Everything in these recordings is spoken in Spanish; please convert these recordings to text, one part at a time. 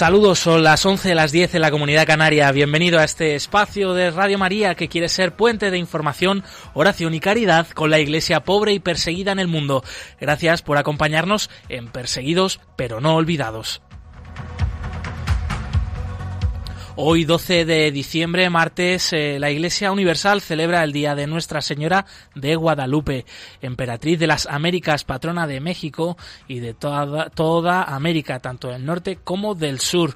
Saludos, son las 11 de las 10 en la Comunidad Canaria. Bienvenido a este espacio de Radio María que quiere ser puente de información, oración y caridad con la iglesia pobre y perseguida en el mundo. Gracias por acompañarnos en Perseguidos pero no olvidados. Hoy 12 de diciembre, martes, eh, la Iglesia Universal celebra el Día de Nuestra Señora de Guadalupe, emperatriz de las Américas, patrona de México y de toda, toda América, tanto del norte como del sur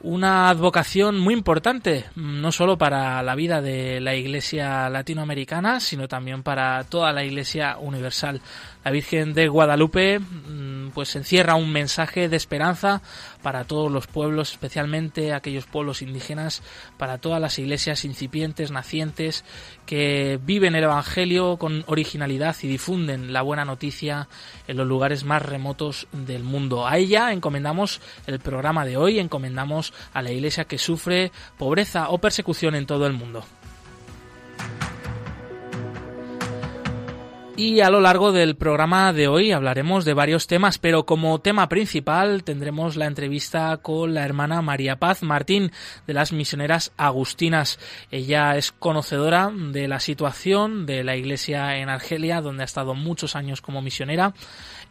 una advocación muy importante, no solo para la vida de la Iglesia latinoamericana, sino también para toda la Iglesia universal. La Virgen de Guadalupe mm, pues encierra un mensaje de esperanza para todos los pueblos, especialmente aquellos pueblos indígenas, para todas las iglesias incipientes, nacientes, que viven el Evangelio con originalidad y difunden la buena noticia en los lugares más remotos del mundo. A ella encomendamos el programa de hoy, encomendamos a la iglesia que sufre pobreza o persecución en todo el mundo. Y a lo largo del programa de hoy hablaremos de varios temas, pero como tema principal tendremos la entrevista con la hermana María Paz Martín de las misioneras agustinas. Ella es conocedora de la situación de la iglesia en Argelia, donde ha estado muchos años como misionera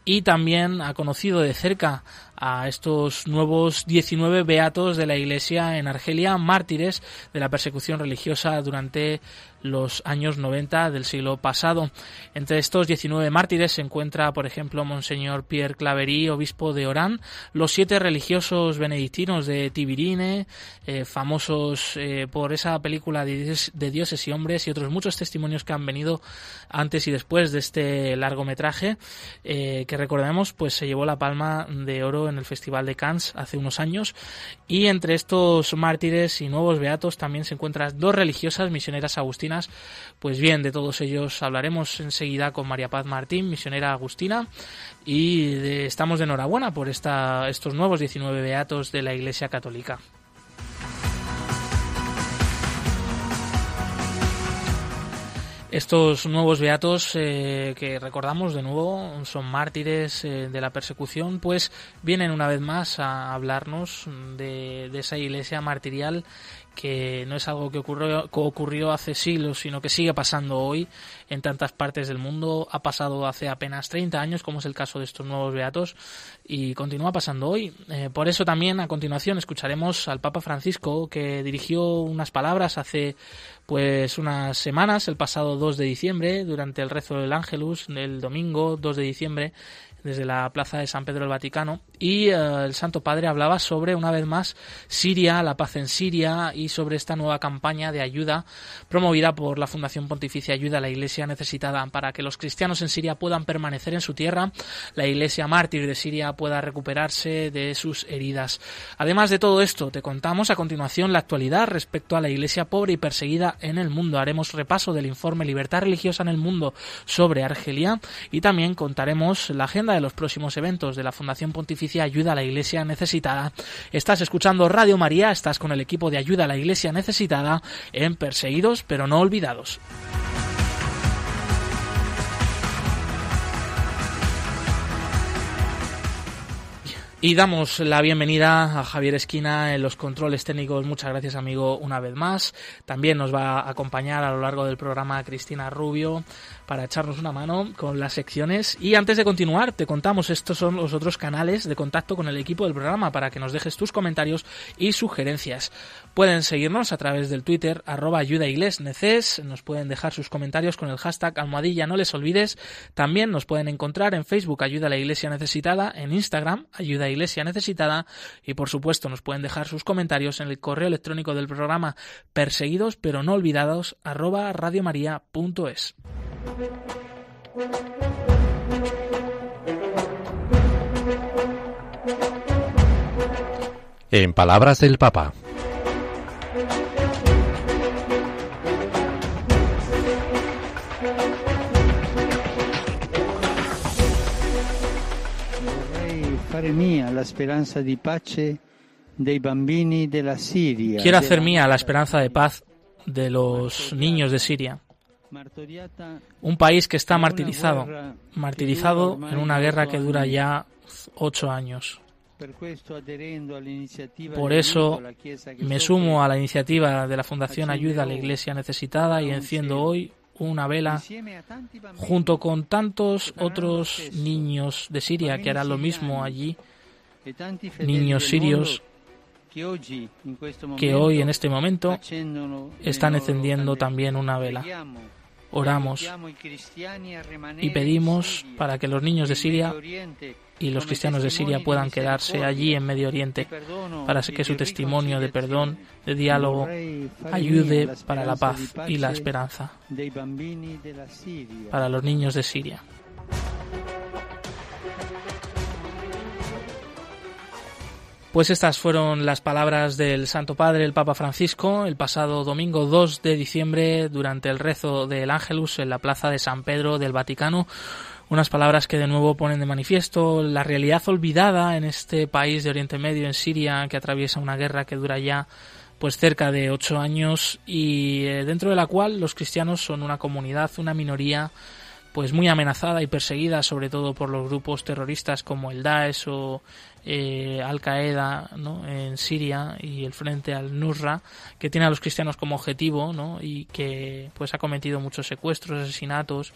y también ha conocido de cerca a estos nuevos 19 beatos de la Iglesia en Argelia, mártires de la persecución religiosa durante los años 90 del siglo pasado. Entre estos 19 mártires se encuentra, por ejemplo, Monseñor Pierre Claverí, obispo de Orán, los siete religiosos benedictinos de Tibirine, eh, famosos eh, por esa película de, dioses y hombres y otros muchos testimonios que han venido antes y después de este largometraje, eh, que recordemos, pues se llevó la palma de oro en el Festival de Cannes hace unos años. Y entre estos mártires y nuevos beatos también se encuentran dos religiosas misioneras agustinas. Pues bien, de todos ellos hablaremos enseguida con María Paz Martín, misionera agustina. Y estamos de enhorabuena por esta, estos nuevos 19 beatos de la Iglesia Católica. Estos nuevos beatos eh, que recordamos de nuevo son mártires eh, de la persecución, pues vienen una vez más a hablarnos de, esa iglesia martirial que no es algo que ocurrió, ocurrió hace siglos, sino que sigue pasando hoy en tantas partes del mundo. Ha pasado hace apenas 30 años, como es el caso de estos nuevos beatos, y continúa pasando hoy. Eh, por eso también a continuación escucharemos al Papa Francisco, que dirigió unas palabras hace pues unas semanas, el pasado 2 de diciembre, durante el rezo del Ángelus, el domingo 2 de diciembre, desde la plaza de San Pedro del Vaticano y eh, el Santo Padre hablaba sobre una vez más Siria, la paz en Siria y sobre esta nueva campaña de ayuda promovida por la Fundación Pontificia Ayuda a la Iglesia Necesitada para que los cristianos en Siria puedan permanecer en su tierra, la Iglesia mártir de Siria pueda recuperarse de sus heridas. Además de todo esto, te contamos a continuación la actualidad respecto a la Iglesia pobre y perseguida en el mundo. Haremos repaso del informe Libertad Religiosa en el Mundo sobre Argelia y también contaremos la agenda de los próximos eventos de la Fundación Pontificia Ayuda a la Iglesia Necesitada. Estás escuchando Radio María, estás con el equipo de Ayuda a la Iglesia Necesitada en Perseguidos pero no olvidados. Y damos la bienvenida a Javier Esquina en los controles técnicos. Muchas gracias, amigo, una vez más. También nos va a acompañar a lo largo del programa Cristina Rubio para echarnos una mano con las secciones. Y antes de continuar, te contamos, estos son los otros canales de contacto con el equipo del programa para que nos dejes tus comentarios y sugerencias. Pueden seguirnos a través del Twitter, arroba neces, nos pueden dejar sus comentarios con el hashtag almohadilla no les olvides. También nos pueden encontrar en Facebook Ayuda a la Iglesia Necesitada, en Instagram Ayuda a Iglesia Necesitada y por supuesto nos pueden dejar sus comentarios en el correo electrónico del programa perseguidos pero no olvidados arroba radiomaria.es. En palabras del Papa. Quiero hacer mía la esperanza de paz de los niños de Siria. Un país que está martirizado, martirizado en una guerra que dura ya ocho años. Por eso me sumo a la iniciativa de la Fundación Ayuda a la Iglesia Necesitada y enciendo hoy una vela junto con tantos otros niños de Siria que harán lo mismo allí, niños sirios que hoy en este momento están encendiendo también una vela. Oramos y pedimos para que los niños de Siria y los cristianos de Siria puedan quedarse allí en Medio Oriente para que su testimonio de perdón, de diálogo, ayude para la paz y la esperanza para los niños de Siria. Pues estas fueron las palabras del Santo Padre, el Papa Francisco, el pasado domingo 2 de diciembre durante el rezo del Ángelus en la plaza de San Pedro del Vaticano. Unas palabras que de nuevo ponen de manifiesto la realidad olvidada en este país de Oriente Medio, en Siria, que atraviesa una guerra que dura ya pues cerca de ocho años y eh, dentro de la cual los cristianos son una comunidad, una minoría pues muy amenazada y perseguida sobre todo por los grupos terroristas como el Daesh o eh, Al Qaeda ¿no? en Siria y el frente al Nusra que tiene a los cristianos como objetivo ¿no? y que pues ha cometido muchos secuestros, asesinatos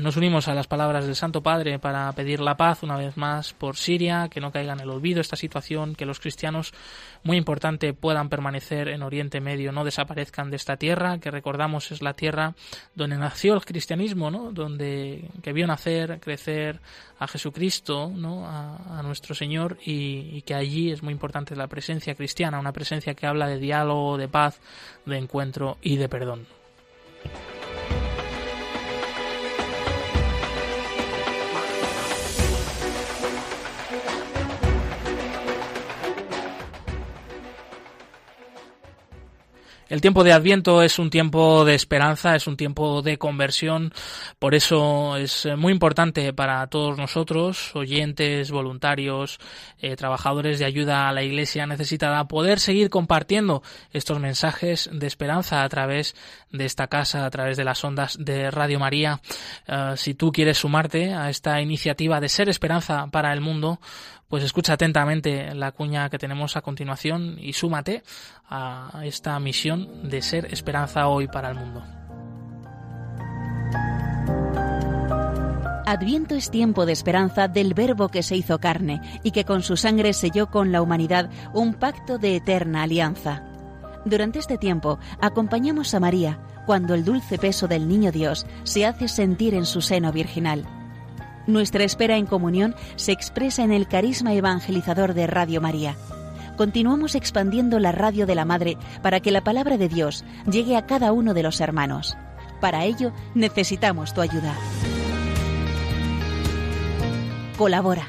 nos unimos a las palabras del Santo Padre para pedir la paz una vez más por Siria, que no caiga en el olvido esta situación, que los cristianos, muy importante, puedan permanecer en Oriente Medio, no desaparezcan de esta tierra, que recordamos es la tierra donde nació el cristianismo, ¿no? donde que vio nacer, crecer a Jesucristo, ¿no? a, nuestro Señor, y que allí es muy importante la presencia cristiana, una presencia que habla de diálogo, de paz, de encuentro y de perdón. El tiempo de Adviento es un tiempo de esperanza, es un tiempo de conversión, por eso es muy importante para todos nosotros, oyentes, voluntarios, eh, trabajadores de ayuda a la Iglesia necesitada, poder seguir compartiendo estos mensajes de esperanza a través de esta casa, a través de las ondas de Radio María. Eh, si tú quieres sumarte a esta iniciativa de ser esperanza para el mundo, pues escucha atentamente la cuña que tenemos a continuación y súmate a esta misión de ser esperanza hoy para el mundo. Adviento es tiempo de esperanza del Verbo que se hizo carne y que con su sangre selló con la humanidad un pacto de eterna alianza. Durante este tiempo acompañamos a María cuando el dulce peso del Niño Dios se hace sentir en su seno virginal nuestra espera en comunión se expresa en el carisma evangelizador de Radio María. Continuamos expandiendo la radio de la Madre para que la palabra de Dios llegue a cada uno de los hermanos. Para ello necesitamos tu ayuda. Colabora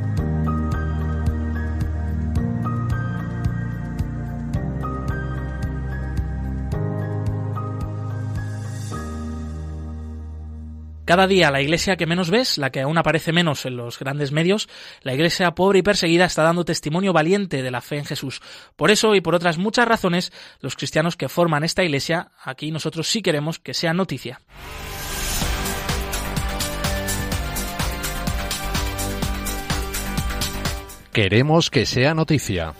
Cada día la iglesia que menos ves, la que aún aparece menos en los grandes medios, la iglesia pobre y perseguida está dando testimonio valiente de la fe en Jesús. Por eso y por otras muchas razones, los cristianos que forman esta iglesia, aquí nosotros sí queremos que sea noticia. Queremos que sea noticia.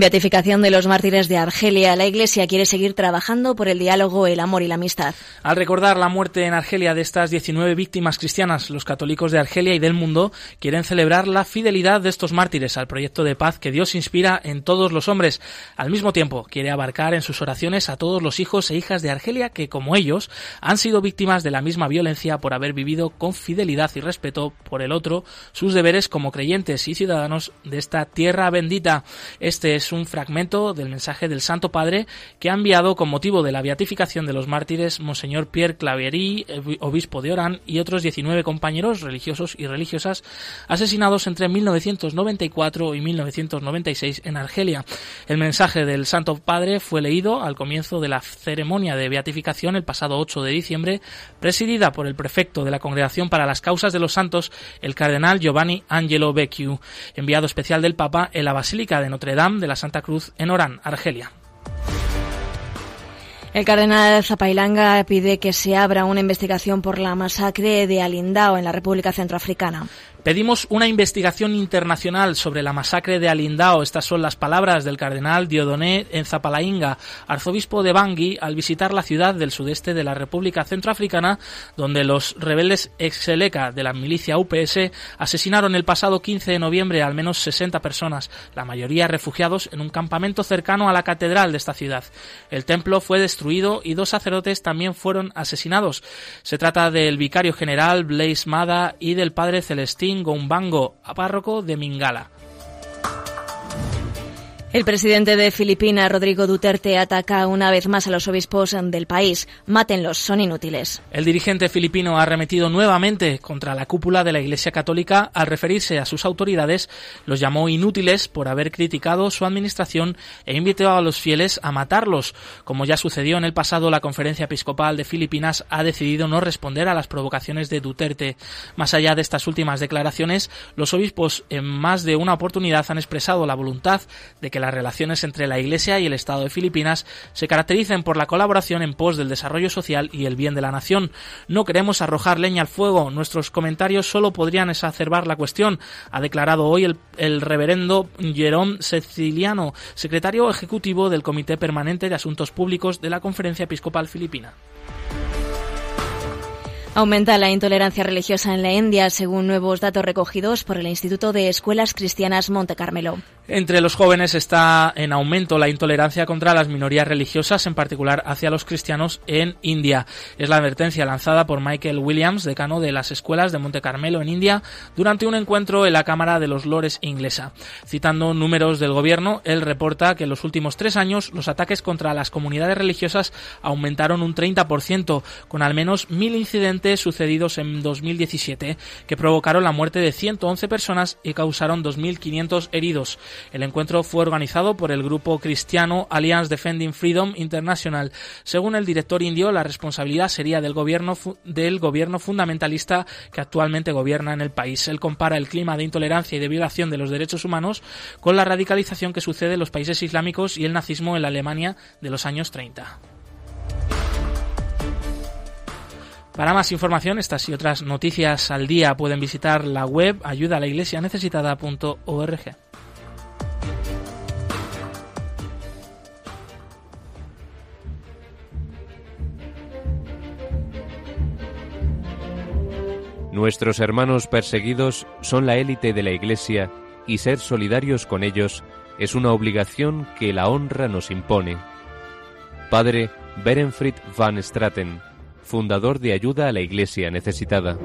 Beatificación de los mártires de Argelia. La Iglesia quiere seguir trabajando por el diálogo, el amor y la amistad. Al recordar la muerte en Argelia de estas 19 víctimas cristianas, los católicos de Argelia y del mundo quieren celebrar la fidelidad de estos mártires al proyecto de paz que Dios inspira en todos los hombres. Al mismo tiempo, quiere abarcar en sus oraciones a todos los hijos e hijas de Argelia que, como ellos, han sido víctimas de la misma violencia por haber vivido con fidelidad y respeto por el otro sus deberes como creyentes y ciudadanos de esta tierra bendita. Este es un fragmento del mensaje del Santo Padre que ha enviado con motivo de la beatificación de los mártires Monseñor Pierre Claverie, obispo de Orán, y otros 19 compañeros religiosos y religiosas asesinados entre 1994 y 1996 en Argelia. El mensaje del Santo Padre fue leído al comienzo de la ceremonia de beatificación el pasado 8 de diciembre, presidida por el prefecto de la Congregación para las Causas de los Santos, el cardenal Giovanni Angelo Becciu, enviado especial del Papa en la Basílica de Notre Dame de la Santa Cruz en Orán, Argelia. El cardenal Zapailanga pide que se abra una investigación por la masacre de Alindao en la República Centroafricana. Pedimos una investigación internacional sobre la masacre de Alindao. Estas son las palabras del cardenal Diodoné en Zapalainga, arzobispo de Bangui, al visitar la ciudad del sudeste de la República Centroafricana, donde los rebeldes ex-Seleca de la milicia UPS asesinaron el pasado 15 de noviembre al menos 60 personas, la mayoría refugiados en un campamento cercano a la catedral de esta ciudad. El templo fue destruido y dos sacerdotes también fueron asesinados. Se trata del vicario general Blaise Mada y del padre Celestín Gombango, párroco de Mingala. El presidente de Filipinas, Rodrigo Duterte, ataca una vez más a los obispos del país. Mátenlos, son inútiles. El dirigente filipino ha arremetido nuevamente contra la cúpula de la Iglesia Católica al referirse a sus autoridades. Los llamó inútiles por haber criticado su administración e invitó a los fieles a matarlos. Como ya sucedió en el pasado, la Conferencia Episcopal de Filipinas ha decidido no responder a las provocaciones de Duterte. Más allá de estas últimas declaraciones, los obispos en más de una oportunidad han expresado la voluntad de que las relaciones entre la Iglesia y el Estado de Filipinas se caractericen por la colaboración en pos del desarrollo social y el bien de la nación. No queremos arrojar leña al fuego, nuestros comentarios solo podrían exacerbar la cuestión, ha declarado hoy el, el reverendo Jerome Ceciliano, secretario ejecutivo del Comité Permanente de Asuntos Públicos de la Conferencia Episcopal Filipina. Aumenta la intolerancia religiosa en la India, según nuevos datos recogidos por el Instituto de Escuelas Cristianas Monte Carmelo. Entre los jóvenes está en aumento la intolerancia contra las minorías religiosas, en particular hacia los cristianos en India. Es la advertencia lanzada por Michael Williams, decano de las escuelas de Monte Carmelo en India, durante un encuentro en la Cámara de los Lores inglesa. Citando números del gobierno, él reporta que en los últimos tres años los ataques contra las comunidades religiosas aumentaron un 30%, con al menos mil incidentes sucedidos en 2017 que provocaron la muerte de 111 personas y causaron 2.500 heridos. El encuentro fue organizado por el grupo cristiano Alliance Defending Freedom International. Según el director indio, la responsabilidad sería del gobierno, del gobierno fundamentalista que actualmente gobierna en el país. Él compara el clima de intolerancia y de violación de los derechos humanos con la radicalización que sucede en los países islámicos y el nazismo en la Alemania de los años 30. Para más información, estas y otras noticias al día pueden visitar la web ayudalaiglesianecesitada.org. Nuestros hermanos perseguidos son la élite de la Iglesia y ser solidarios con ellos es una obligación que la honra nos impone. Padre Berenfried van Straten fundador de Ayuda a la Iglesia Necesitada.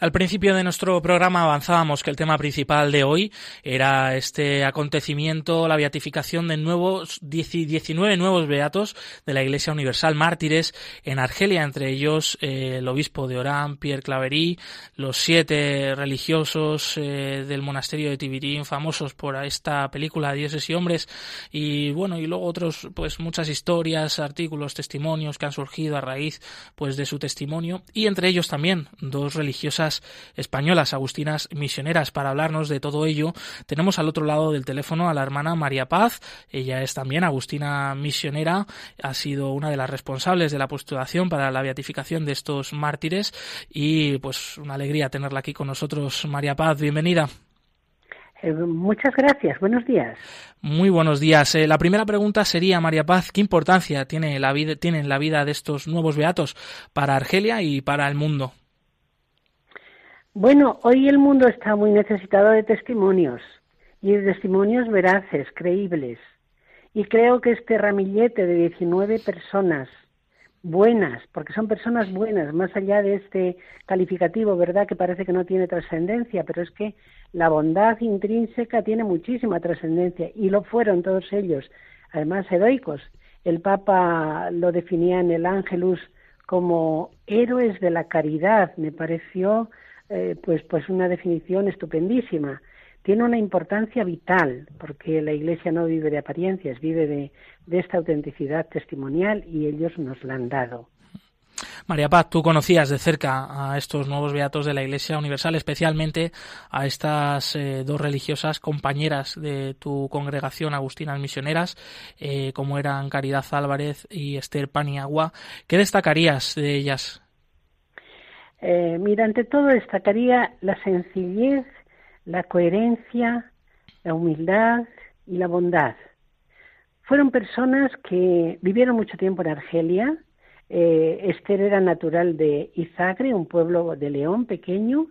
Al principio de nuestro programa avanzábamos que el tema principal de hoy era este acontecimiento, la beatificación de nuevos 19 nuevos beatos de la Iglesia Universal Mártires en Argelia, entre ellos eh, el obispo de Orán, Pierre Claverie, los siete religiosos eh, del monasterio de Tibirín, famosos por esta película Dioses y Hombres, y bueno, y luego otros, pues muchas historias, artículos, testimonios que han surgido a raíz pues de su testimonio, y entre ellos también dos religiosas españolas, agustinas misioneras. Para hablarnos de todo ello, tenemos al otro lado del teléfono a la hermana María Paz. Ella es también agustina misionera, ha sido una de las responsables de la postulación para la beatificación de estos mártires y pues una alegría tenerla aquí con nosotros. María Paz, bienvenida. Eh, muchas gracias. Buenos días. Muy buenos días. Eh, la primera pregunta sería, María Paz, ¿qué importancia tiene la vida, tiene la vida de estos nuevos beatos para Argelia y para el mundo? Bueno, hoy el mundo está muy necesitado de testimonios y de testimonios veraces, creíbles. Y creo que este ramillete de 19 personas buenas, porque son personas buenas, más allá de este calificativo, ¿verdad? Que parece que no tiene trascendencia, pero es que la bondad intrínseca tiene muchísima trascendencia y lo fueron todos ellos, además heroicos. El Papa lo definía en el Ángelus como héroes de la caridad, me pareció eh, pues, pues una definición estupendísima tiene una importancia vital, porque la Iglesia no vive de apariencias, vive de, esta autenticidad testimonial y ellos nos la han dado. María Paz, tú conocías de cerca a estos nuevos beatos de la Iglesia Universal, especialmente a estas eh, dos religiosas compañeras de tu congregación, Agustinas Misioneras, eh, como eran Caridad Álvarez y Esther Paniagua. ¿Qué destacarías de ellas? Eh, mira, ante todo destacaría la sencillez la coherencia, la humildad y la bondad. Fueron personas que vivieron mucho tiempo en Argelia. Eh, Esther era natural de Izagre, un pueblo de León pequeño,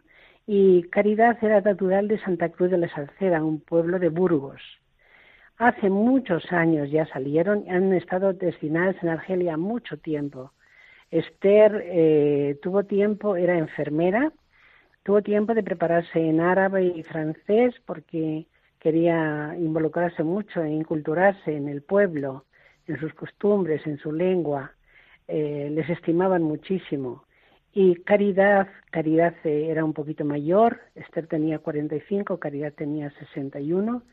y Caridad era natural de Santa Cruz de la Salceda, un pueblo de Burgos. Hace muchos años ya salieron, y han estado destinadas en Argelia mucho tiempo. Esther eh, tuvo tiempo, era enfermera, Tuvo tiempo de prepararse en árabe y francés porque quería involucrarse mucho e inculturarse en el pueblo, en sus costumbres, en su lengua. Eh, les estimaban muchísimo. Y Caridad, Caridad eh, era un poquito mayor, Esther tenía 45, Caridad tenía 61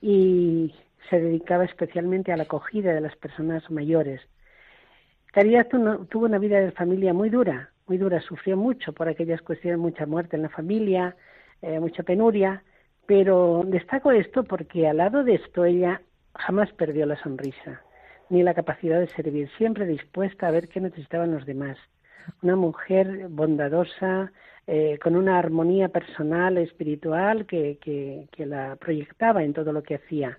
y se dedicaba especialmente a la acogida de las personas mayores. Caridad tuvo una vida de familia muy dura, muy dura, sufrió mucho por aquellas cuestiones, mucha muerte en la familia, eh, mucha penuria, pero destaco esto porque al lado de esto ella jamás perdió la sonrisa, ni la capacidad de servir, siempre dispuesta a ver qué necesitaban los demás. Una mujer bondadosa, eh, con una armonía personal, espiritual, que, que, la proyectaba en todo lo que hacía.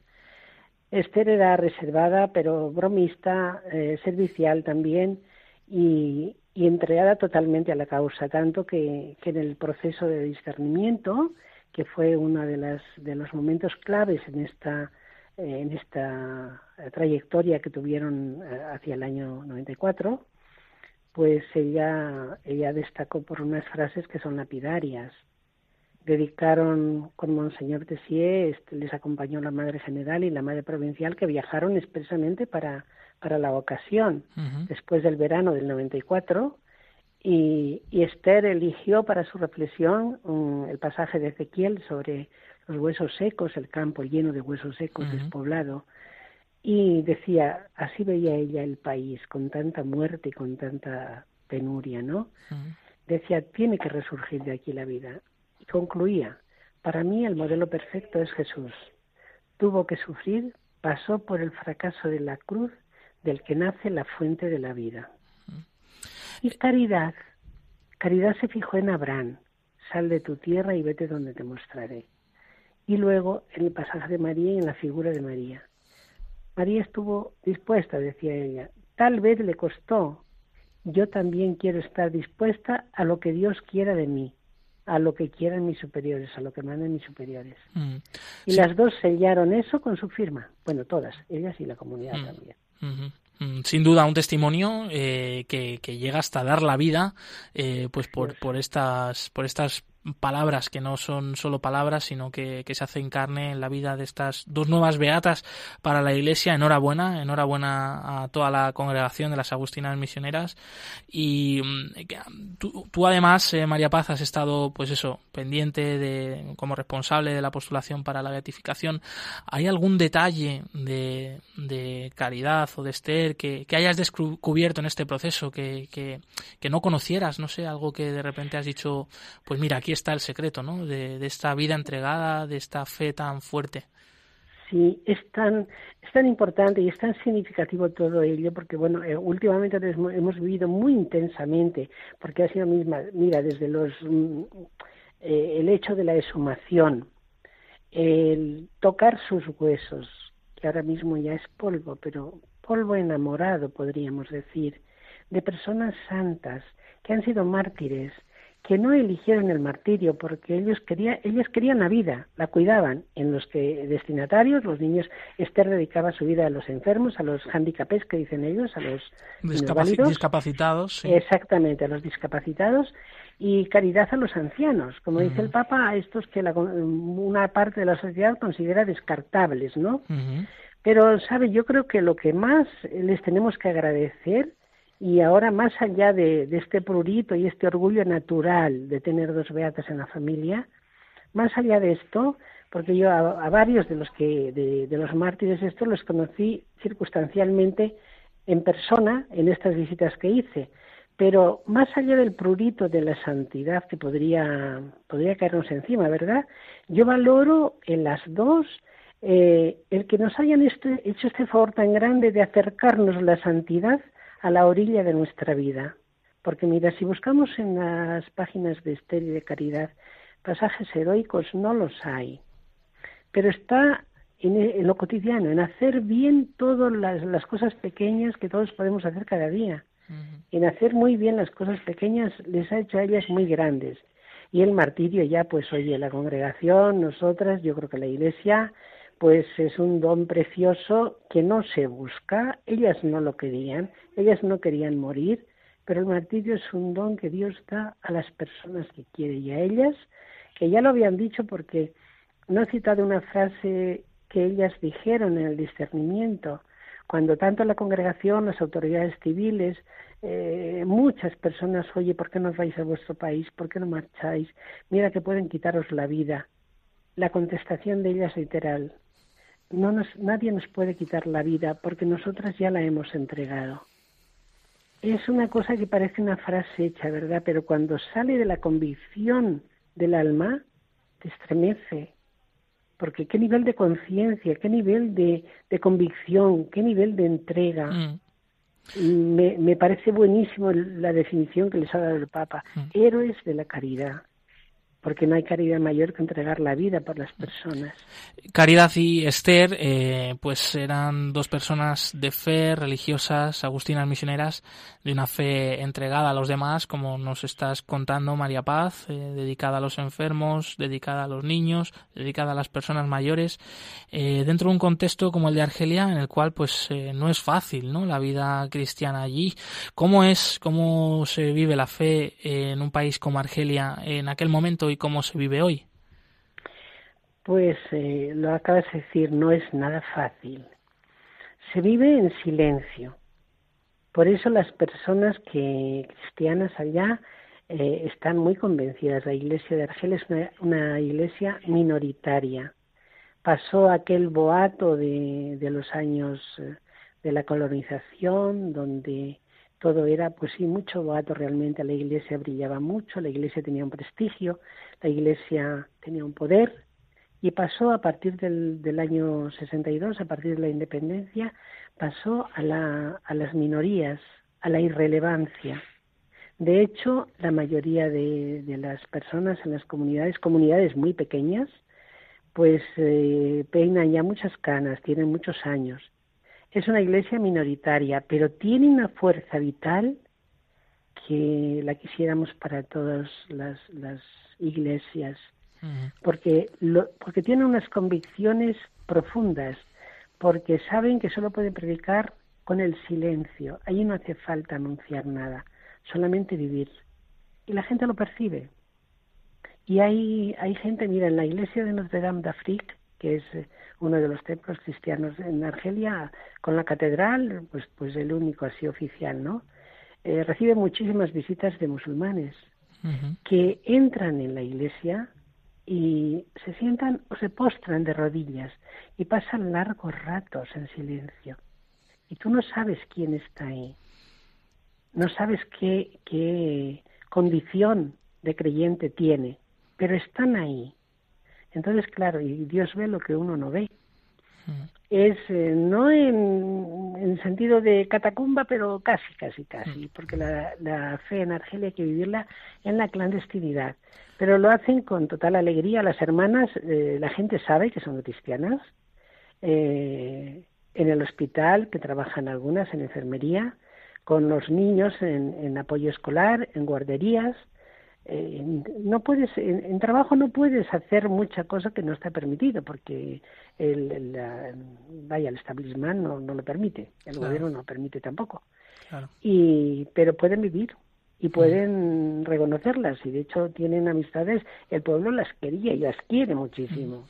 Esther era reservada, pero bromista, eh, servicial también, y, entregada totalmente a la causa, tanto que, en el proceso de discernimiento, que fue uno de, las, de los momentos claves en esta, en esta trayectoria que tuvieron eh, hacia el año 94, pues ella destacó por unas frases que son lapidarias. Dedicaron con Monseñor Tessier, este, les acompañó la Madre General y la Madre Provincial que viajaron expresamente para para la ocasión, después del verano del 94, y, y Esther eligió para su reflexión um, el pasaje de Ezequiel sobre los huesos secos, el campo lleno de huesos secos, despoblado, y decía, así veía ella el país, con tanta muerte y con tanta penuria, ¿no? Decía, tiene que resurgir de aquí la vida. Y concluía, para mí el modelo perfecto es Jesús. Tuvo que sufrir, pasó por el fracaso de la cruz del que nace la fuente de la vida. Y caridad, caridad se fijó en Abraham, sal de tu tierra y vete donde te mostraré. Y luego en el pasaje de María y en la figura de María. María estuvo dispuesta, decía ella. Tal vez le costó. Yo también quiero estar dispuesta a lo que Dios quiera de mí, a lo que quieran mis superiores, a lo que manden mis superiores. Mm. Y las dos sellaron eso con su firma. Bueno, todas, ellas y la comunidad mm. también. Mm, sin duda un testimonio eh, que, que, llega hasta dar la vida eh, pues por, por estas por estas palabras que no son solo palabras, sino que, se hacen carne en la vida de estas dos nuevas beatas para la Iglesia. Enhorabuena, enhorabuena a toda la congregación de las Agustinas Misioneras. Y mm, tú, además, eh, María Paz, has estado, pues eso, pendiente de, como responsable de la postulación para la beatificación. ¿Hay algún detalle de, de caridad o de Esther que, que hayas descubierto en este proceso que, que, que no conocieras? No sé, algo que de repente has dicho, pues mira, aquí está el secreto, ¿no? De, esta vida entregada, de esta fe tan fuerte. Sí, es tan, es tan importante y es tan significativo todo ello, porque bueno, eh, últimamente hemos, vivido muy intensamente, porque ha sido misma, mira, desde los mm, eh, el hecho de la exhumación, el tocar sus huesos, que ahora mismo ya es polvo, pero polvo enamorado, podríamos decir, de personas santas que han sido mártires, que no eligieron el martirio porque ellos querían, ellas querían la vida, la cuidaban. En los que destinatarios, los niños, Esther dedicaba su vida a los enfermos, a los handicapés que dicen ellos, a los discapacitados. Exactamente, a los discapacitados y caridad a los ancianos, como dice el Papa, a estos que una parte de la sociedad considera descartables, ¿no? Pero, sabe, yo creo que lo que más les tenemos que agradecer y ahora, más allá de, este prurito y este orgullo natural de tener dos beatas en la familia, más allá de esto, porque yo a, varios de los que de, los mártires estos los conocí circunstancialmente en persona en estas visitas que hice, pero más allá del prurito de la santidad que podría podría caernos encima, ¿verdad? Yo valoro en las dos eh, el que nos hayan este, hecho este favor tan grande de acercarnos la santidad a la orilla de nuestra vida. Porque mira, si buscamos en las páginas de Esther y de Caridad pasajes heroicos, no los hay. Pero está en, lo cotidiano, en hacer bien todas las, cosas pequeñas que todos podemos hacer cada día. En hacer muy bien las cosas pequeñas les ha hecho a ellas muy grandes. Y el martirio ya, pues oye, la congregación, nosotras, yo creo que la Iglesia, pues es un don precioso que no se busca, ellas no lo querían, ellas no querían morir, pero el martirio es un don que Dios da a las personas que quiere y a ellas, que ya lo habían dicho porque no he citado una frase que ellas dijeron en el discernimiento, cuando tanto la congregación, las autoridades civiles, eh, muchas personas, oye, ¿por qué no vais a vuestro país? ¿Por qué no marcháis? Mira que pueden quitaros la vida. La contestación de ellas literal, no nos, nadie nos puede quitar la vida porque nosotras ya la hemos entregado. Es una cosa que parece una frase hecha, ¿verdad? Pero cuando sale de la convicción del alma, te estremece. Porque qué nivel de conciencia, qué nivel de, convicción, qué nivel de entrega. Mm. Me, me, parece buenísimo la definición que les ha dado el Papa. Mm. Héroes de la caridad porque no hay caridad mayor que entregar la vida por las personas. Caridad y Esther, eh, pues eran dos personas de fe, religiosas, agustinas misioneras, de una fe entregada a los demás, como nos estás contando, María Paz, eh, dedicada a los enfermos, dedicada a los niños, dedicada a las personas mayores, eh, dentro de un contexto como el de Argelia, en el cual pues no es fácil, ¿no? La vida cristiana allí. ¿Cómo es, cómo se vive la fe en un país como Argelia en aquel momento y cómo se vive hoy? Pues eh, lo acabas de decir, no es nada fácil. Se vive en silencio. Por eso las personas que cristianas allá eh, están muy convencidas. La iglesia de Argel es una, iglesia minoritaria. Pasó aquel boato de, los años eh, de la colonización, donde todo era, pues sí, mucho boato realmente. La iglesia brillaba mucho, la iglesia tenía un prestigio, la iglesia tenía un poder y pasó a partir del, del año 62, a partir de la independencia, pasó a, la, a las minorías, a la irrelevancia. De hecho, la mayoría de, las personas en las comunidades, comunidades muy pequeñas, pues eh, peinan ya muchas canas, tienen muchos años es una iglesia minoritaria, pero tiene una fuerza vital que la quisiéramos para todas las, iglesias, porque, porque tiene unas convicciones profundas, porque saben que solo pueden predicar con el silencio. Allí no hace falta anunciar nada, solamente vivir. Y la gente lo percibe. Y hay, hay gente, mira, en la iglesia de Notre Dame d'Afrique, que es eh, uno de los templos cristianos en Argelia, con la catedral, pues, pues el único así oficial, ¿no? Eh, recibe muchísimas visitas de musulmanes que entran en la iglesia y se sientan o se postran de rodillas y pasan largos ratos en silencio. Y tú no sabes quién está ahí, no sabes qué, qué condición de creyente tiene, pero están ahí entonces, claro, y Dios ve lo que uno no ve. es eh, no en, en, sentido de catacumba, pero casi, casi, casi, porque la, la, fe en Argelia hay que vivirla en la clandestinidad. Pero lo hacen con total alegría. Las hermanas, eh, la gente sabe que son cristianas. Eh, en el hospital, que trabajan algunas en enfermería, con los niños en, en apoyo escolar, en guarderías, eh, no puedes en, trabajo no puedes hacer mucha cosa que no está permitido porque el, vaya el establishment no, no lo permite el gobierno no permite tampoco. Y pero pueden vivir y pueden reconocerlas y de hecho tienen amistades el pueblo las quería y las quiere muchísimo.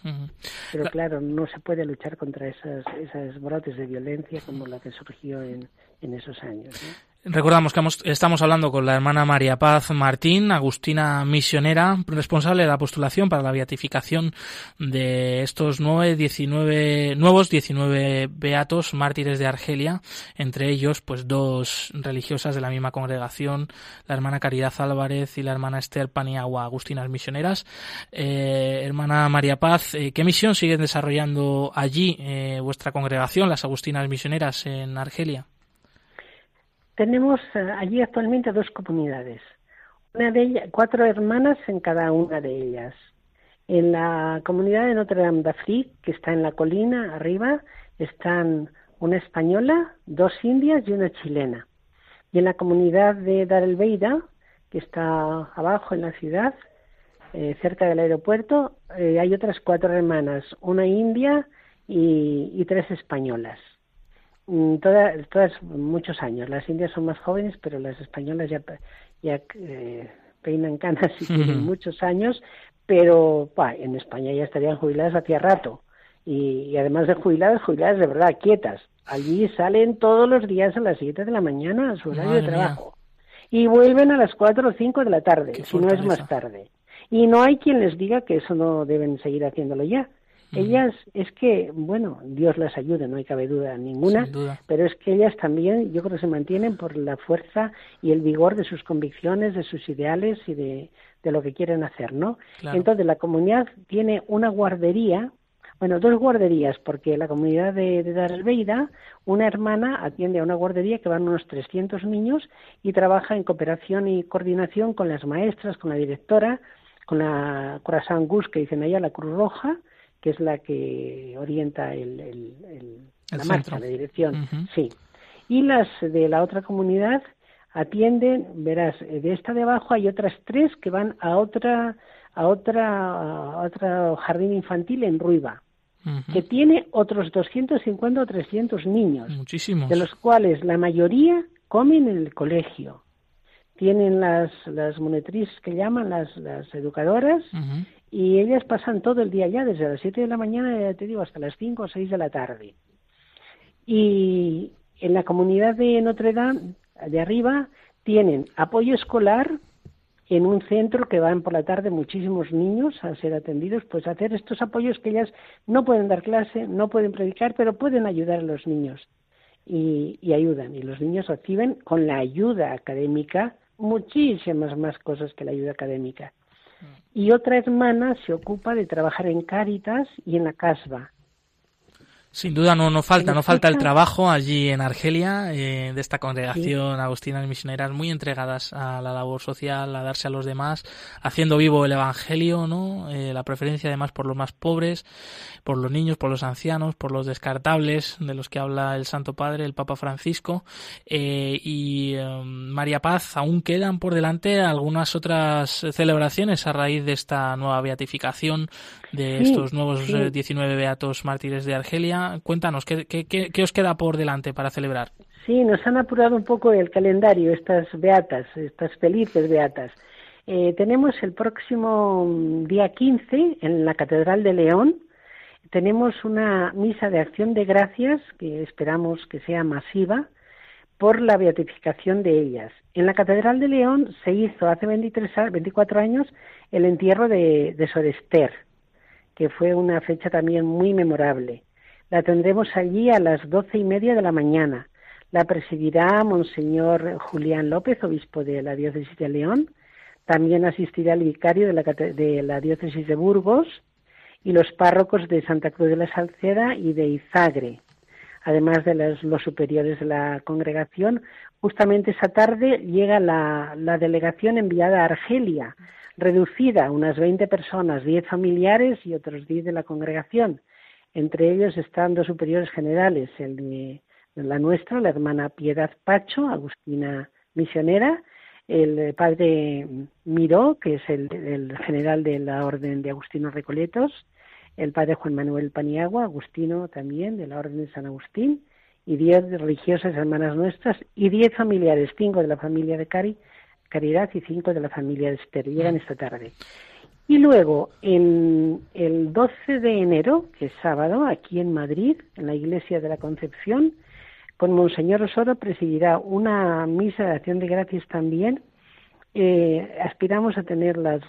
Pero claro no se puede luchar contra esas esas brotes de violencia como la que surgió en, en esos años Recordamos que estamos hablando con la hermana María Paz Martín, agustina misionera, responsable de la postulación para la beatificación de estos nueve, 19, nuevos 19 beatos mártires de Argelia, entre ellos pues dos religiosas de la misma congregación, la hermana Caridad Álvarez y la hermana Esther Paniagua, agustinas misioneras. Eh, hermana María Paz, eh, ¿qué misión siguen desarrollando allí eh, vuestra congregación, las agustinas misioneras en Argelia? Tenemos eh, allí actualmente dos comunidades. Una de ellas, cuatro hermanas en cada una de ellas. En la comunidad de Notre Dame d'Afrique, que está en la colina arriba, están una española, dos indias y una chilena. Y en la comunidad de Dar el Beida, que está abajo en la ciudad, eh, cerca del aeropuerto, eh, hay otras cuatro hermanas, una india y tres españolas. Mm, todas, todas muchos años. Las indias son más jóvenes, pero las españolas ya, ya eh, peinan canas y tienen muchos años, pero en España ya estarían jubiladas hacía rato. Y, además de jubiladas, jubiladas de verdad, quietas. Allí salen todos los días a las 7 de la mañana a su horario de trabajo. Y vuelven a las 4 o 5 de la tarde, si no es más tarde. Y no hay quien les diga que eso no deben seguir haciéndolo ya. Ellas es que, bueno, Dios las ayude, no hay cabe duda ninguna, pero es que ellas también, yo creo que se mantienen por la fuerza y el vigor de sus convicciones, de sus ideales y de, de lo que quieren hacer, ¿no? Entonces, la comunidad tiene una guardería, bueno, dos guarderías, porque la comunidad de, de Darelbeida, una hermana atiende a una guardería que van unos 300 niños y trabaja en cooperación y coordinación con las maestras, con la directora, con la Corazón Gus, que dicen allá, la Cruz Roja, que es la que orienta el, la marcha, la dirección. Sí. Y las de la otra comunidad atienden, verás, de esta de abajo hay otras tres que van a otra a otra a otro jardín infantil en Ruiva, que tiene otros 250 o 300 niños, Muchísimos. de los cuales la mayoría comen en el colegio. Tienen las, las monetrices que llaman las, las educadoras y ellas pasan todo el día ya, desde las 7 de la mañana, te digo, hasta las 5 o 6 de la tarde. Y en la comunidad de Notre Dame, de arriba, tienen apoyo escolar en un centro que van por la tarde muchísimos niños a ser atendidos, pues hacer estos apoyos que ellas no pueden dar clase, no pueden predicar, pero pueden ayudar a los niños y, y ayudan. Y los niños reciben con la ayuda académica muchísimas más cosas que la ayuda académica y otra hermana se ocupa de trabajar en Cáritas y en la Casba. Sin duda no, no falta, no falta el trabajo allí en Argelia eh, de esta congregación agustina y misioneras muy entregadas a la labor social, a darse a los demás, haciendo vivo el evangelio, ¿no? Eh, la preferencia además por los más pobres, por los niños, por los ancianos, por los descartables de los que habla el Santo Padre, el Papa Francisco eh, y María Paz. Aún quedan por delante algunas otras celebraciones a raíz de esta nueva beatificación de estos nuevos 19 beatos mártires de Argelia Cuéntanos, ¿qué, qué, os queda por delante para celebrar? Sí, nos han apurado un poco el calendario, estas beatas, estas felices beatas. Eh, tenemos el próximo día 15 en la Catedral de León, tenemos una misa de acción de gracias que esperamos que sea masiva por la beatificación de ellas. En la Catedral de León se hizo hace 23, 24 años el entierro de, de Sor que fue una fecha también muy memorable. La tendremos allí a las doce y media de la mañana. La presidirá Monseñor Julián López, obispo de la diócesis de León. También asistirá el vicario de la, de la diócesis de Burgos y los párrocos de Santa Cruz de la Salceda y de Izagre, además de los, superiores de la congregación. Justamente esa tarde llega la, delegación enviada a Argelia, reducida a unas 20 personas, 10 familiares y otros 10 de la congregación. Entre ellos están dos superiores generales, el de la nuestra, la hermana Piedad Pacho, Agustina misionera, el padre Miró, que es el, general de la Orden de Agustinos Recoletos, el padre Juan Manuel Paniagua, Agustino también, de la Orden de San Agustín, y diez religiosas hermanas nuestras, y diez familiares, cinco de la familia de Cari, Caridad y cinco de la familia de Esther. Llegan esta tarde. Y luego, en el 12 de enero, que es sábado, aquí en Madrid, en la Iglesia de la Concepción, con Monseñor Osoro presidirá una misa de acción de gracias también. Eh, aspiramos a tener las,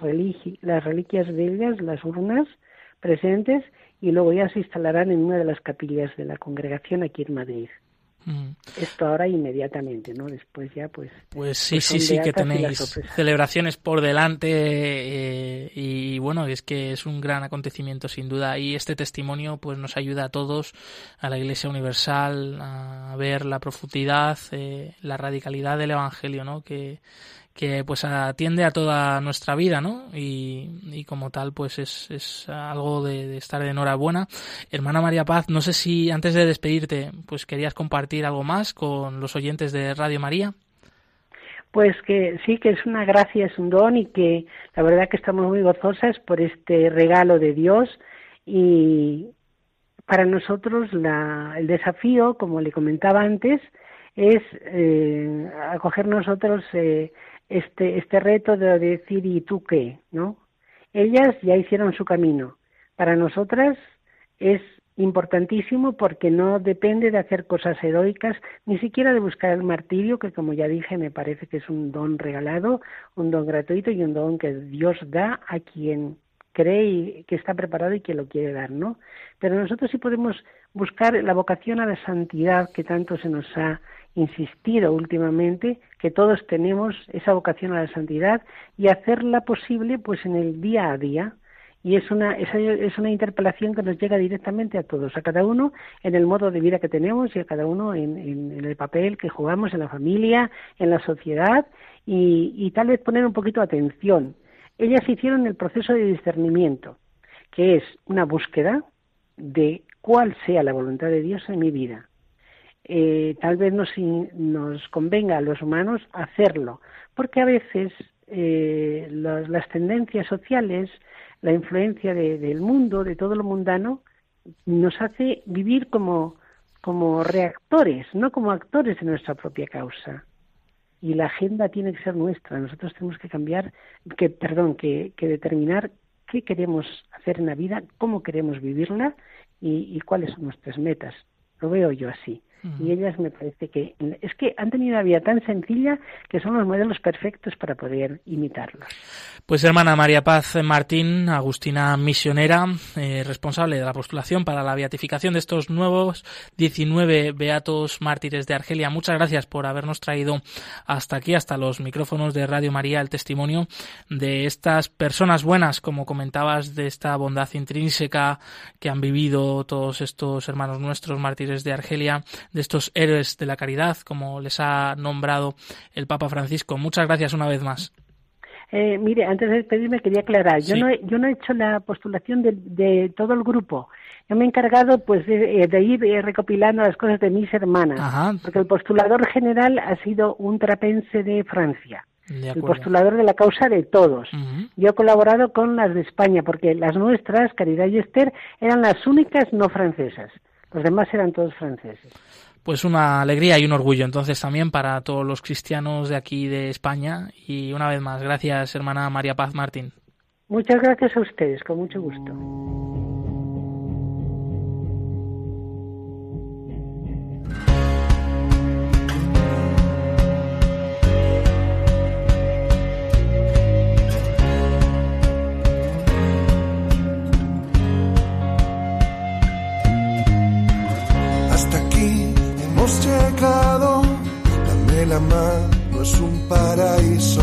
las reliquias bellas, las urnas presentes, y luego ya se instalarán en una de las capillas de la congregación aquí en Madrid. Mm. Esto ahora inmediatamente, ¿no? Después ya, pues. Pues sí, pues sí, sí, que tenéis celebraciones por delante eh, y bueno, es que es un gran acontecimiento sin duda y este testimonio pues nos ayuda a todos, a la Iglesia Universal, a ver la profundidad, eh, la radicalidad del Evangelio, ¿no? Que, que pues atiende a toda nuestra vida, ¿no? Y, como tal, pues es, es algo de, estar de enhorabuena. Hermana María Paz, no sé si antes de despedirte, pues querías compartir algo más con los oyentes de Radio María. Pues que sí, que es una gracia, es un don y que la verdad que estamos muy gozosas por este regalo de Dios y para nosotros la, el desafío, como le comentaba antes, es eh, acoger nosotros eh, este, este reto de decir, ¿y tú qué? ¿No? Ellas ya hicieron su camino. Para nosotras es importantísimo porque no depende de hacer cosas heroicas, ni siquiera de buscar el martirio, que como ya dije me parece que es un don regalado, un don gratuito y un don que Dios da a quien cree y que está preparado y que lo quiere dar, ¿no? Pero nosotros sí podemos buscar la vocación a la santidad que tanto se nos ha insistido últimamente que todos tenemos esa vocación a la santidad y hacerla posible pues en el día a día. Y es una es una interpelación que nos llega directamente a todos a cada uno en el modo de vida que tenemos y a cada uno en, el papel que jugamos en la familia en la sociedad y, y tal vez poner un poquito de atención. Ellas hicieron el proceso de discernimiento que es una búsqueda de cuál sea la voluntad de Dios en mi vida eh, tal vez nos, nos convenga a los humanos hacerlo, porque a veces eh, las tendencias sociales, la influencia del mundo, de todo lo mundano, nos hace vivir como, como reactores, no como actores de nuestra propia causa. Y la agenda tiene que ser nuestra. Nosotros tenemos que cambiar, que, perdón, que, que determinar qué queremos hacer en la vida, cómo queremos vivirla y cuáles son nuestras metas. Lo veo yo así y ellas me parece que es que han tenido una vida tan sencilla que son los modelos perfectos para poder imitarlos. Pues hermana María Paz Martín, Agustina misionera, eh, responsable de la postulación para la beatificación de estos nuevos 19 beatos mártires de Argelia. Muchas gracias por habernos traído hasta aquí, hasta los micrófonos de Radio María, el testimonio de estas personas buenas, como comentabas, de esta bondad intrínseca que han vivido todos estos hermanos nuestros mártires de Argelia, de estos héroes de la caridad, como les ha nombrado el Papa Francisco. Muchas gracias una vez más. Eh, mire, antes de despedirme quería aclarar, yo, no he, yo no he hecho la postulación de, todo el grupo. Yo me he encargado pues de, eh, ir eh, recopilando las cosas de mis hermanas, porque el postulador general ha sido un trapense de Francia. el postulador de la causa de todos. Yo he colaborado con las de España, porque las nuestras, Caridad y Esther, eran las únicas no francesas. Los demás eran todos franceses pues una alegría y un orgullo entonces también para todos los cristianos de aquí de España y una vez más gracias hermana María Paz Martín. Muchas gracias a ustedes, con mucho gusto. Mano es un paraíso.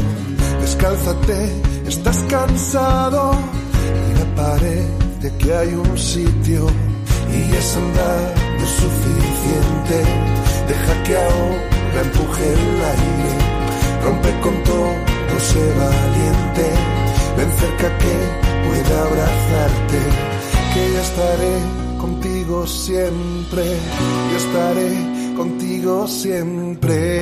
Descálzate, estás cansado y me parece que hay un sitio y es andar lo suficiente. Deja que ahora empuje el aire, rompe con todo, sé valiente. Ven cerca que pueda abrazarte, que ya estaré contigo siempre, yo estaré contigo siempre.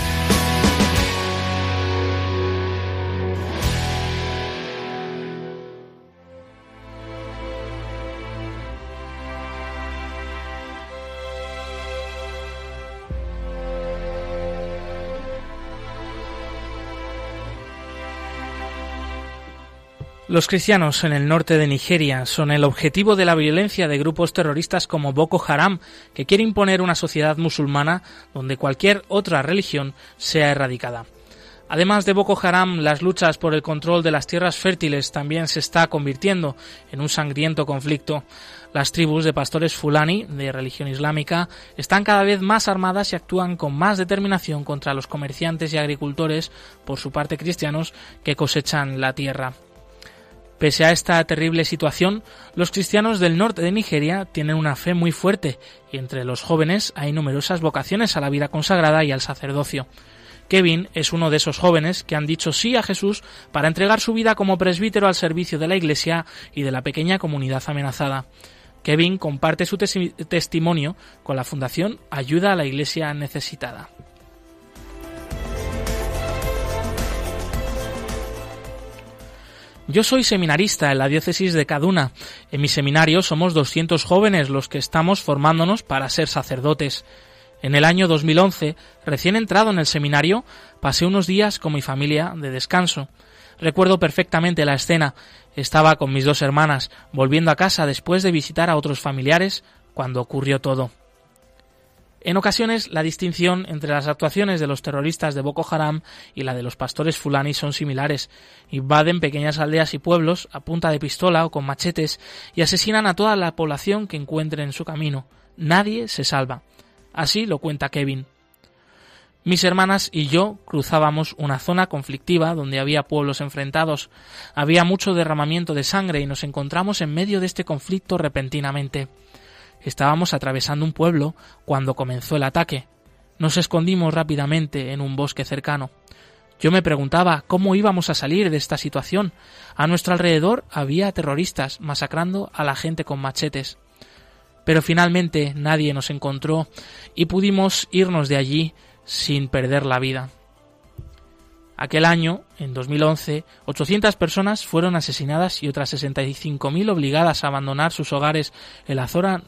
Los cristianos en el norte de Nigeria son el objetivo de la violencia de grupos terroristas como Boko Haram, que quiere imponer una sociedad musulmana donde cualquier otra religión sea erradicada. Además de Boko Haram, las luchas por el control de las tierras fértiles también se está convirtiendo en un sangriento conflicto. Las tribus de pastores fulani, de religión islámica, están cada vez más armadas y actúan con más determinación contra los comerciantes y agricultores, por su parte cristianos, que cosechan la tierra. Pese a esta terrible situación, los cristianos del norte de Nigeria tienen una fe muy fuerte y entre los jóvenes hay numerosas vocaciones a la vida consagrada y al sacerdocio. Kevin es uno de esos jóvenes que han dicho sí a Jesús para entregar su vida como presbítero al servicio de la Iglesia y de la pequeña comunidad amenazada. Kevin comparte su testimonio con la Fundación Ayuda a la Iglesia Necesitada. Yo soy seminarista en la diócesis de Kaduna. En mi seminario somos 200 jóvenes los que estamos formándonos para ser sacerdotes. En el año 2011, recién entrado en el seminario, pasé unos días con mi familia de descanso. Recuerdo perfectamente la escena. Estaba con mis dos hermanas, volviendo a casa después de visitar a otros familiares, cuando ocurrió todo. En ocasiones, la distinción entre las actuaciones de los terroristas de Boko Haram y la de los pastores fulani son similares. Invaden pequeñas aldeas y pueblos a punta de pistola o con machetes y asesinan a toda la población que encuentren en su camino. Nadie se salva. Así lo cuenta Kevin. Mis hermanas y yo cruzábamos una zona conflictiva donde había pueblos enfrentados. Había mucho derramamiento de sangre y nos encontramos en medio de este conflicto repentinamente. Estábamos atravesando un pueblo cuando comenzó el ataque. Nos escondimos rápidamente en un bosque cercano. Yo me preguntaba cómo íbamos a salir de esta situación. A nuestro alrededor había terroristas masacrando a la gente con machetes. Pero finalmente nadie nos encontró y pudimos irnos de allí sin perder la vida. Aquel año, en 2011, 800 personas fueron asesinadas y otras 65.000 obligadas a abandonar sus hogares en la, zona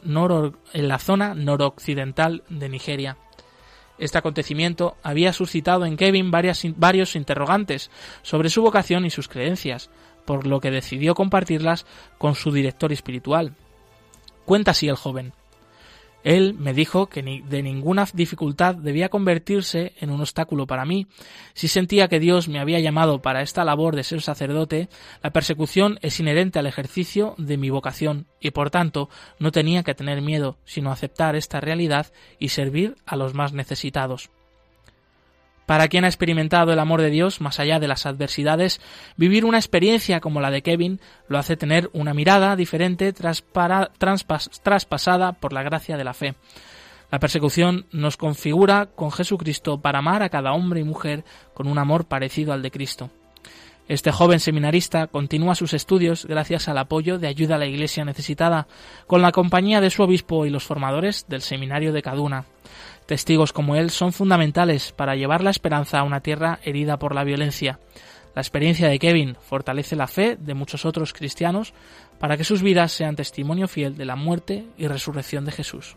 en la zona noroccidental de Nigeria. Este acontecimiento había suscitado en Kevin varios interrogantes sobre su vocación y sus creencias, por lo que decidió compartirlas con su director espiritual. Cuenta así el joven. Él me dijo que ni de ninguna dificultad debía convertirse en un obstáculo para mí. Si sentía que Dios me había llamado para esta labor de ser sacerdote, la persecución es inherente al ejercicio de mi vocación y por tanto no tenía que tener miedo, sino aceptar esta realidad y servir a los más necesitados. Para quien ha experimentado el amor de Dios más allá de las adversidades, vivir una experiencia como la de Kevin lo hace tener una mirada diferente traspasada por la gracia de la fe. La persecución nos configura con Jesucristo para amar a cada hombre y mujer con un amor parecido al de Cristo. Este joven seminarista continúa sus estudios gracias al apoyo de ayuda a la Iglesia necesitada, con la compañía de su obispo y los formadores del seminario de Caduna. Testigos como él son fundamentales para llevar la esperanza a una tierra herida por la violencia. La experiencia de Kevin fortalece la fe de muchos otros cristianos para que sus vidas sean testimonio fiel de la muerte y resurrección de Jesús.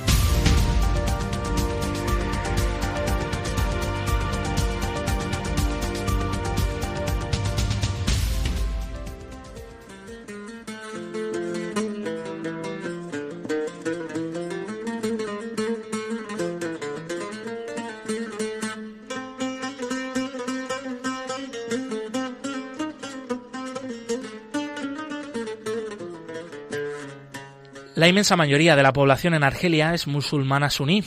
Inmensa mayoría de la población en Argelia es musulmana suní.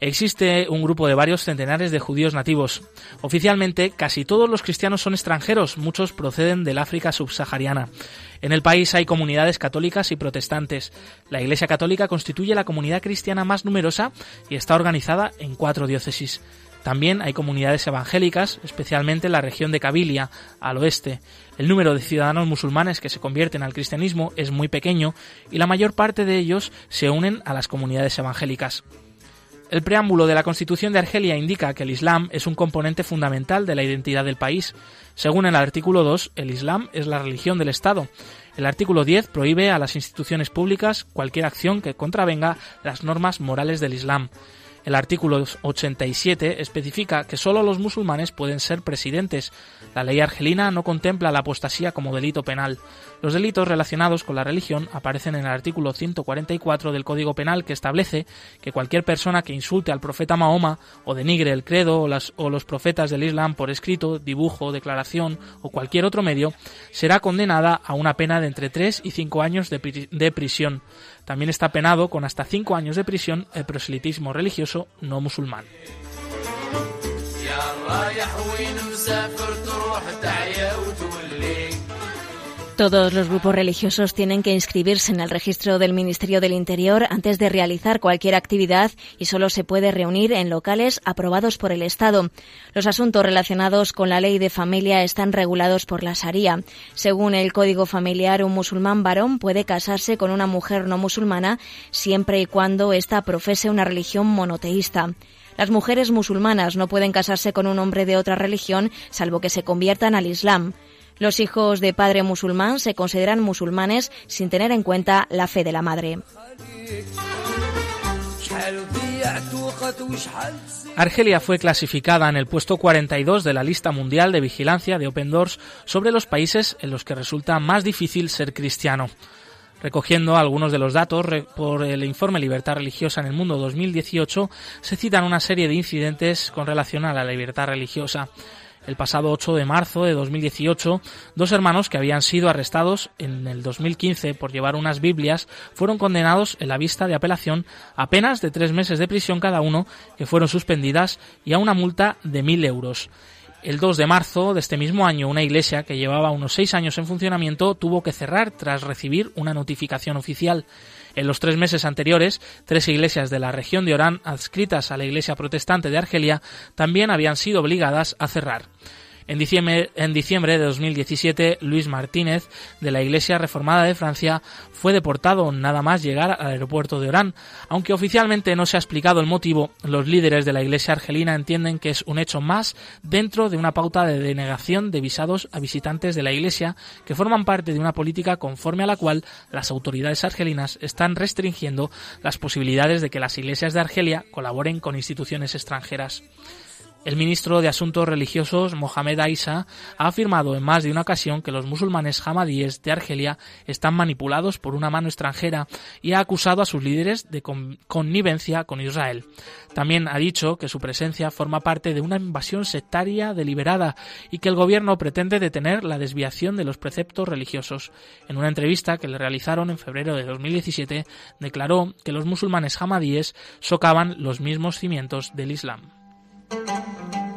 Existe un grupo de varios centenares de judíos nativos. Oficialmente, casi todos los cristianos son extranjeros, muchos proceden del África subsahariana. En el país hay comunidades católicas y protestantes. La Iglesia Católica constituye la comunidad cristiana más numerosa y está organizada en cuatro diócesis. También hay comunidades evangélicas, especialmente en la región de Kabilia, al oeste. El número de ciudadanos musulmanes que se convierten al cristianismo es muy pequeño y la mayor parte de ellos se unen a las comunidades evangélicas. El preámbulo de la Constitución de Argelia indica que el Islam es un componente fundamental de la identidad del país. Según el artículo 2, el Islam es la religión del Estado. El artículo 10 prohíbe a las instituciones públicas cualquier acción que contravenga las normas morales del Islam. El artículo 87 especifica que solo los musulmanes pueden ser presidentes. La ley argelina no contempla la apostasía como delito penal. Los delitos relacionados con la religión aparecen en el artículo 144 del Código Penal que establece que cualquier persona que insulte al profeta Mahoma o denigre el credo o, los profetas del Islam por escrito, dibujo, declaración o cualquier otro medio será condenada a una pena de entre 3 y 5 años de prisión. También está penado con hasta 5 años de prisión el proselitismo religioso no musulmán. Todos los grupos religiosos tienen que inscribirse en el registro del Ministerio del Interior antes de realizar cualquier actividad y solo se puede reunir en locales aprobados por el Estado. Los asuntos relacionados con la ley de familia están regulados por la Sharia. Según el Código Familiar, un musulmán varón puede casarse con una mujer no musulmana siempre y cuando ésta profese una religión monoteísta. Las mujeres musulmanas no pueden casarse con un hombre de otra religión salvo que se conviertan al Islam. Los hijos de padre musulmán se consideran musulmanes sin tener en cuenta la fe de la madre. Argelia fue clasificada en el puesto 42 de la lista mundial de vigilancia de Open Doors sobre los países en los que resulta más difícil ser cristiano. Recogiendo algunos de los datos por el informe Libertad Religiosa en el Mundo 2018, se citan una serie de incidentes con relación a la libertad religiosa. El pasado 8 de marzo de 2018, dos hermanos que habían sido arrestados en el 2015 por llevar unas Biblias fueron condenados en la vista de apelación a penas de tres meses de prisión cada uno, que fueron suspendidas, y a una multa de mil euros. El 2 de marzo de este mismo año, una iglesia que llevaba unos seis años en funcionamiento tuvo que cerrar tras recibir una notificación oficial. En los tres meses anteriores, tres iglesias de la región de Orán, adscritas a la Iglesia Protestante de Argelia, también habían sido obligadas a cerrar. En diciembre, diciembre, de 2017, Luis Martínez, de la Iglesia Reformada de Francia, fue deportado nada más llegar al aeropuerto de Orán. Aunque oficialmente no se ha explicado el motivo, los líderes de la Iglesia argelina entienden que es un hecho más dentro de una pauta de denegación de visados a visitantes de la Iglesia que forman parte de una política conforme a la cual las autoridades argelinas están restringiendo las posibilidades de que las iglesias de Argelia colaboren con instituciones extranjeras. El ministro de Asuntos Religiosos, Mohamed Aissa, ha afirmado en más de una ocasión que los musulmanes hamadíes de Argelia están manipulados por una mano extranjera y ha acusado a sus líderes de connivencia con Israel. También ha dicho que su presencia forma parte de una invasión sectaria deliberada y que el gobierno pretende detener la desviación de los preceptos religiosos. En una entrevista que le realizaron en febrero de 2017, declaró que los musulmanes hamadíes socavan los mismos cimientos del Islam. thank you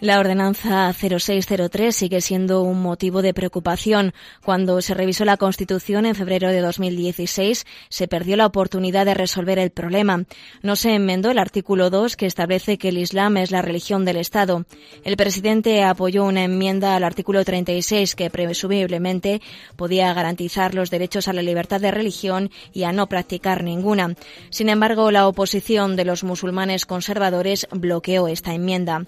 La ordenanza 0603 sigue siendo un motivo de preocupación. Cuando se revisó la Constitución en febrero de 2016, se perdió la oportunidad de resolver el problema. No se enmendó el artículo 2 que establece que el Islam es la religión del Estado. El presidente apoyó una enmienda al artículo 36 que presumiblemente podía garantizar los derechos a la libertad de religión y a no practicar ninguna. Sin embargo, la oposición de los musulmanes conservadores bloqueó esta enmienda.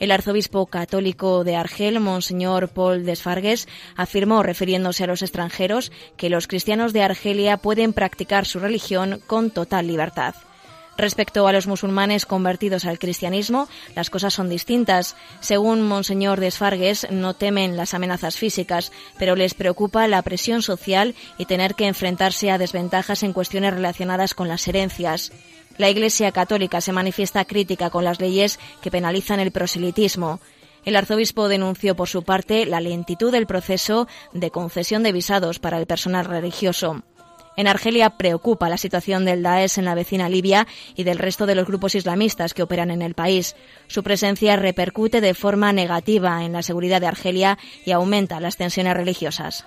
El arzobispo católico de Argel, Monseñor Paul Desfargues, afirmó, refiriéndose a los extranjeros, que los cristianos de Argelia pueden practicar su religión con total libertad. Respecto a los musulmanes convertidos al cristianismo, las cosas son distintas. Según Monseñor Desfargues, no temen las amenazas físicas, pero les preocupa la presión social y tener que enfrentarse a desventajas en cuestiones relacionadas con las herencias. La Iglesia Católica se manifiesta crítica con las leyes que penalizan el proselitismo. El arzobispo denunció por su parte la lentitud del proceso de concesión de visados para el personal religioso. En Argelia preocupa la situación del Daesh en la vecina Libia y del resto de los grupos islamistas que operan en el país. Su presencia repercute de forma negativa en la seguridad de Argelia y aumenta las tensiones religiosas.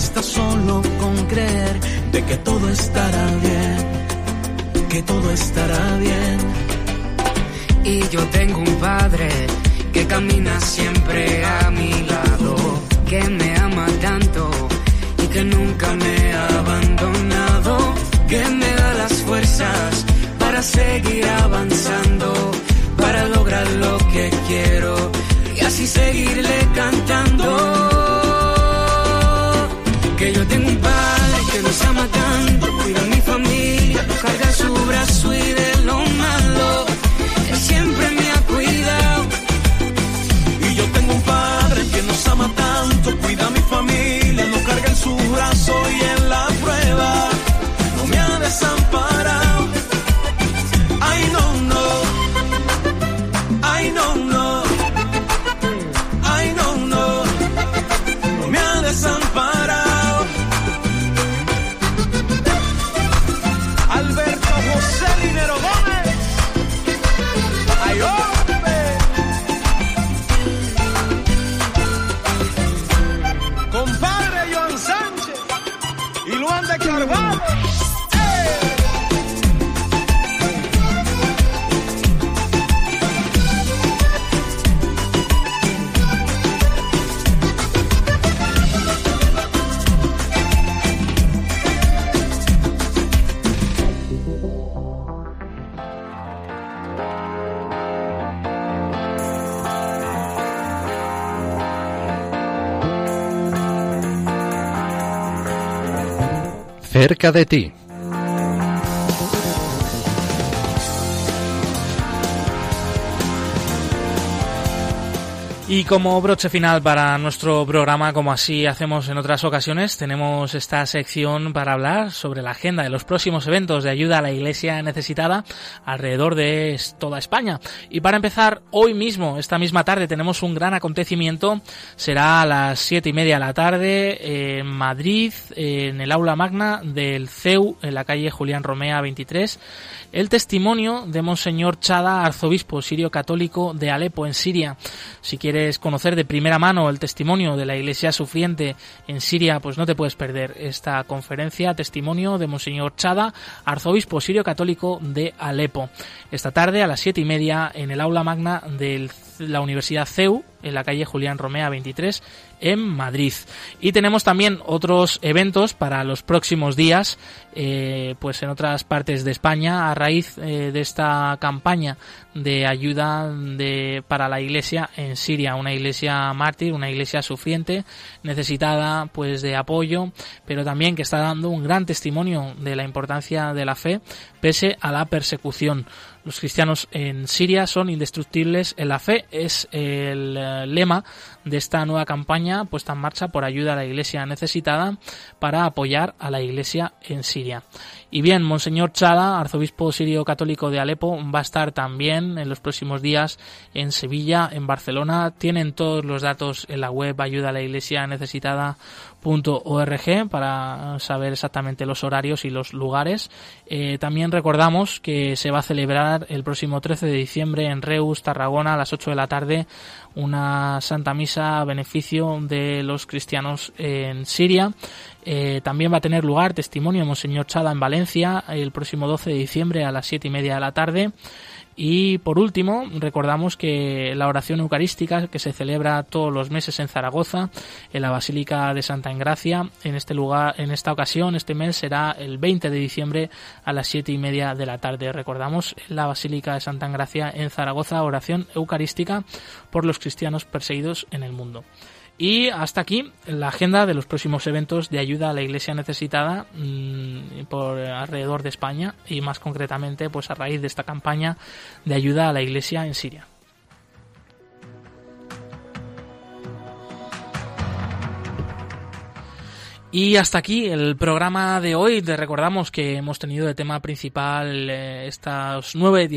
Basta solo con creer de que todo estará bien, que todo estará bien. Y yo tengo un padre que camina siempre a mi lado, que me ama tanto y que nunca me ha abandonado, que me da las fuerzas para seguir avanzando, para lograr lo que quiero y así seguirle cantando que yo tengo un padre que nos ama tanto, cuida a mi familia, carga su brazo y de lo malo, él siempre me ha cuidado. Y yo tengo un padre que nos ama tanto, cuida a mi familia, nos carga en su brazo y en la prueba, no me ha desamparado. Cerca de ti. Y como broche final para nuestro programa, como así hacemos en otras ocasiones, tenemos esta sección para hablar sobre la agenda de los próximos eventos de ayuda a la Iglesia necesitada alrededor de toda España. Y para empezar, hoy mismo, esta misma tarde, tenemos un gran acontecimiento. Será a las siete y media de la tarde en Madrid, en el aula magna del CEU, en la calle Julián Romea 23 el testimonio de Monseñor Chada, arzobispo sirio católico de Alepo, en Siria. Si quieres conocer de primera mano el testimonio de la iglesia sufriente en Siria, pues no te puedes perder esta conferencia, testimonio de Monseñor Chada, arzobispo sirio católico de Alepo. Esta tarde a las siete y media en el aula magna de la Universidad CEU, en la calle Julián Romea 23 en Madrid. Y tenemos también otros eventos para los próximos días, eh, pues en otras partes de España, a raíz eh, de esta campaña de ayuda de, para la iglesia en Siria, una iglesia mártir, una iglesia sufriente, necesitada pues de apoyo, pero también que está dando un gran testimonio de la importancia de la fe pese a la persecución. Los cristianos en Siria son indestructibles. La fe, es el eh, lema de esta nueva campaña puesta en marcha por ayuda a la iglesia necesitada para apoyar a la iglesia en Siria. Y bien, Monseñor Chada, arzobispo sirio católico de Alepo, va a estar también en los próximos días en Sevilla, en Barcelona. Tienen todos los datos en la web ayuda a la iglesia necesitada.org para saber exactamente los horarios y los lugares. Eh, también recordamos que se va a celebrar el próximo 13 de diciembre en Reus, Tarragona, a las 8 de la tarde, una Santa Misa a beneficio de los cristianos en Siria. Eh, también va a tener lugar testimonio Monseñor Chada en Valencia el próximo 12 de diciembre a las 7 y media de la tarde. Y por último, recordamos que la oración eucarística que se celebra todos los meses en Zaragoza, en la Basílica de Santa Engracia, en este lugar, en esta ocasión, este mes será el 20 de diciembre a las 7 y media de la tarde. Recordamos la Basílica de Santa Engracia en Zaragoza, oración eucarística por los cristianos perseguidos en el mundo. Y hasta aquí la agenda de los próximos eventos de ayuda a la iglesia necesitada mm, por alrededor de España y más concretamente pues a raíz de esta campaña de ayuda a la iglesia en Siria. Y hasta aquí el programa de hoy. Te recordamos que hemos tenido de tema principal eh, estos nueve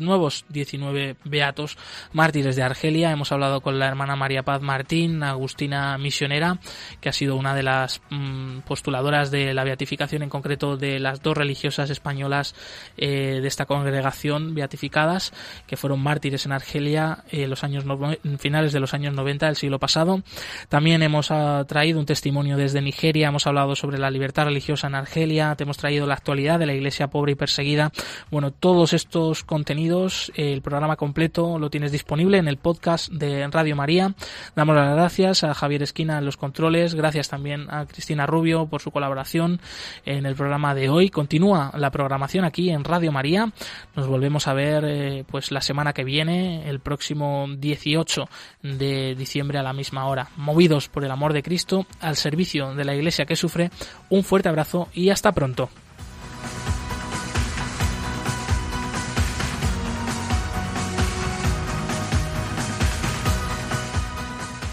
nuevos 19 beatos mártires de Argelia. Hemos hablado con la hermana María Paz Martín, Agustina Misionera, que ha sido una de las mm, postuladoras de la beatificación, en concreto de las dos religiosas españolas eh, de esta congregación beatificadas, que fueron mártires en Argelia en los años finales de los años 90 del siglo pasado. También hemos ah, traído un testimonio desde de Nigeria, hemos hablado sobre la libertad religiosa en Argelia, te hemos traído la actualidad de la iglesia pobre y perseguida. Bueno, todos estos contenidos, el programa completo lo tienes disponible en el podcast de Radio María. Damos las gracias a Javier Esquina en los controles, gracias también a Cristina Rubio por su colaboración en el programa de hoy. Continúa la programación aquí en Radio María. Nos volvemos a ver eh, pues la semana que viene, el próximo 18 de diciembre a la misma hora. Movidos por el amor de Cristo al servicio de la Iglesia que sufre, un fuerte abrazo y hasta pronto.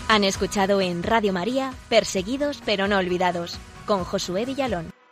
Han escuchado en Radio María Perseguidos pero no olvidados con Josué Villalón.